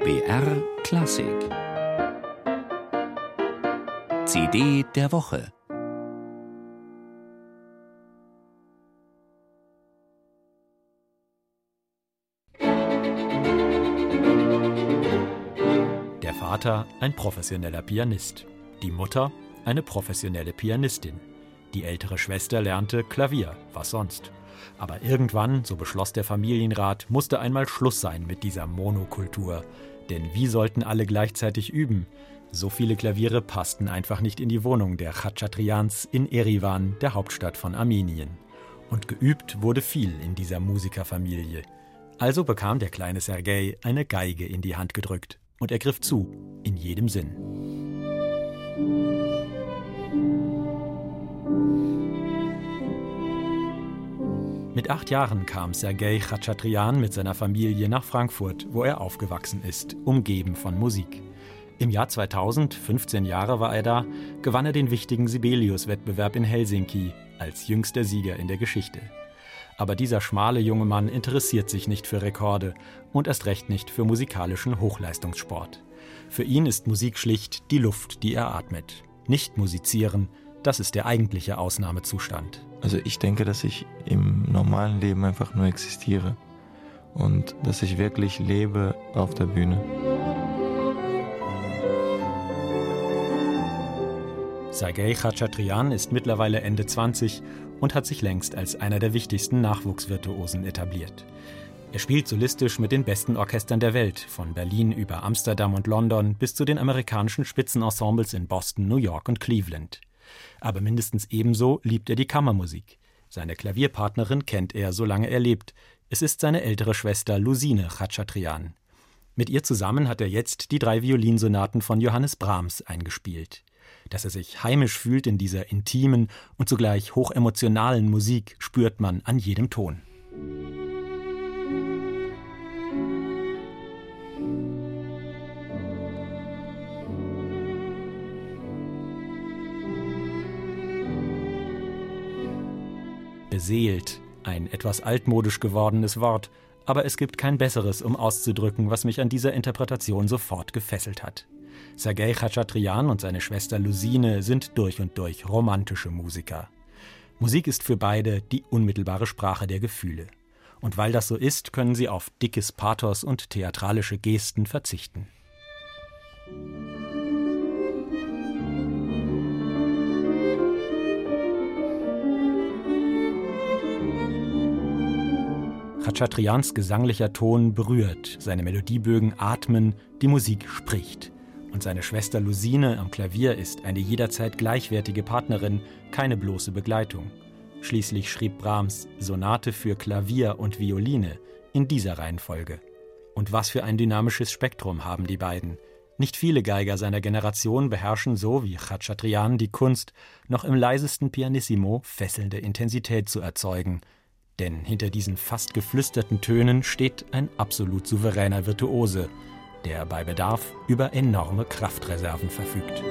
BR Klassik. CD der Woche. Der Vater ein professioneller Pianist, die Mutter eine professionelle Pianistin. Die ältere Schwester lernte Klavier, was sonst. Aber irgendwann, so beschloss der Familienrat, musste einmal Schluss sein mit dieser Monokultur. Denn wie sollten alle gleichzeitig üben? So viele Klaviere passten einfach nicht in die Wohnung der Khachatrians in Erivan, der Hauptstadt von Armenien. Und geübt wurde viel in dieser Musikerfamilie. Also bekam der kleine Sergei eine Geige in die Hand gedrückt und er griff zu, in jedem Sinn. Mit acht Jahren kam Sergei Khachatrian mit seiner Familie nach Frankfurt, wo er aufgewachsen ist, umgeben von Musik. Im Jahr 2000, 15 Jahre war er da, gewann er den wichtigen Sibelius-Wettbewerb in Helsinki als jüngster Sieger in der Geschichte. Aber dieser schmale junge Mann interessiert sich nicht für Rekorde und erst recht nicht für musikalischen Hochleistungssport. Für ihn ist Musik schlicht die Luft, die er atmet. Nicht musizieren, das ist der eigentliche Ausnahmezustand. Also ich denke, dass ich im normalen Leben einfach nur existiere und dass ich wirklich lebe auf der Bühne. Sergei Khachatrian ist mittlerweile Ende 20 und hat sich längst als einer der wichtigsten Nachwuchsvirtuosen etabliert. Er spielt solistisch mit den besten Orchestern der Welt, von Berlin über Amsterdam und London bis zu den amerikanischen Spitzenensembles in Boston, New York und Cleveland. Aber mindestens ebenso liebt er die Kammermusik. Seine Klavierpartnerin kennt er, solange er lebt. Es ist seine ältere Schwester Lusine Khachatrian. Mit ihr zusammen hat er jetzt die drei Violinsonaten von Johannes Brahms eingespielt. Dass er sich heimisch fühlt in dieser intimen und zugleich hochemotionalen Musik, spürt man an jedem Ton. Beseelt, ein etwas altmodisch gewordenes Wort, aber es gibt kein besseres, um auszudrücken, was mich an dieser Interpretation sofort gefesselt hat. Sergei Khachatrian und seine Schwester Lusine sind durch und durch romantische Musiker. Musik ist für beide die unmittelbare Sprache der Gefühle. Und weil das so ist, können sie auf dickes Pathos und theatralische Gesten verzichten. Khachatrians gesanglicher Ton berührt, seine Melodiebögen atmen, die Musik spricht. Und seine Schwester Lusine am Klavier ist eine jederzeit gleichwertige Partnerin, keine bloße Begleitung. Schließlich schrieb Brahms Sonate für Klavier und Violine in dieser Reihenfolge. Und was für ein dynamisches Spektrum haben die beiden. Nicht viele Geiger seiner Generation beherrschen so wie Khachatrian die Kunst, noch im leisesten Pianissimo fesselnde Intensität zu erzeugen. Denn hinter diesen fast geflüsterten Tönen steht ein absolut souveräner Virtuose, der bei Bedarf über enorme Kraftreserven verfügt.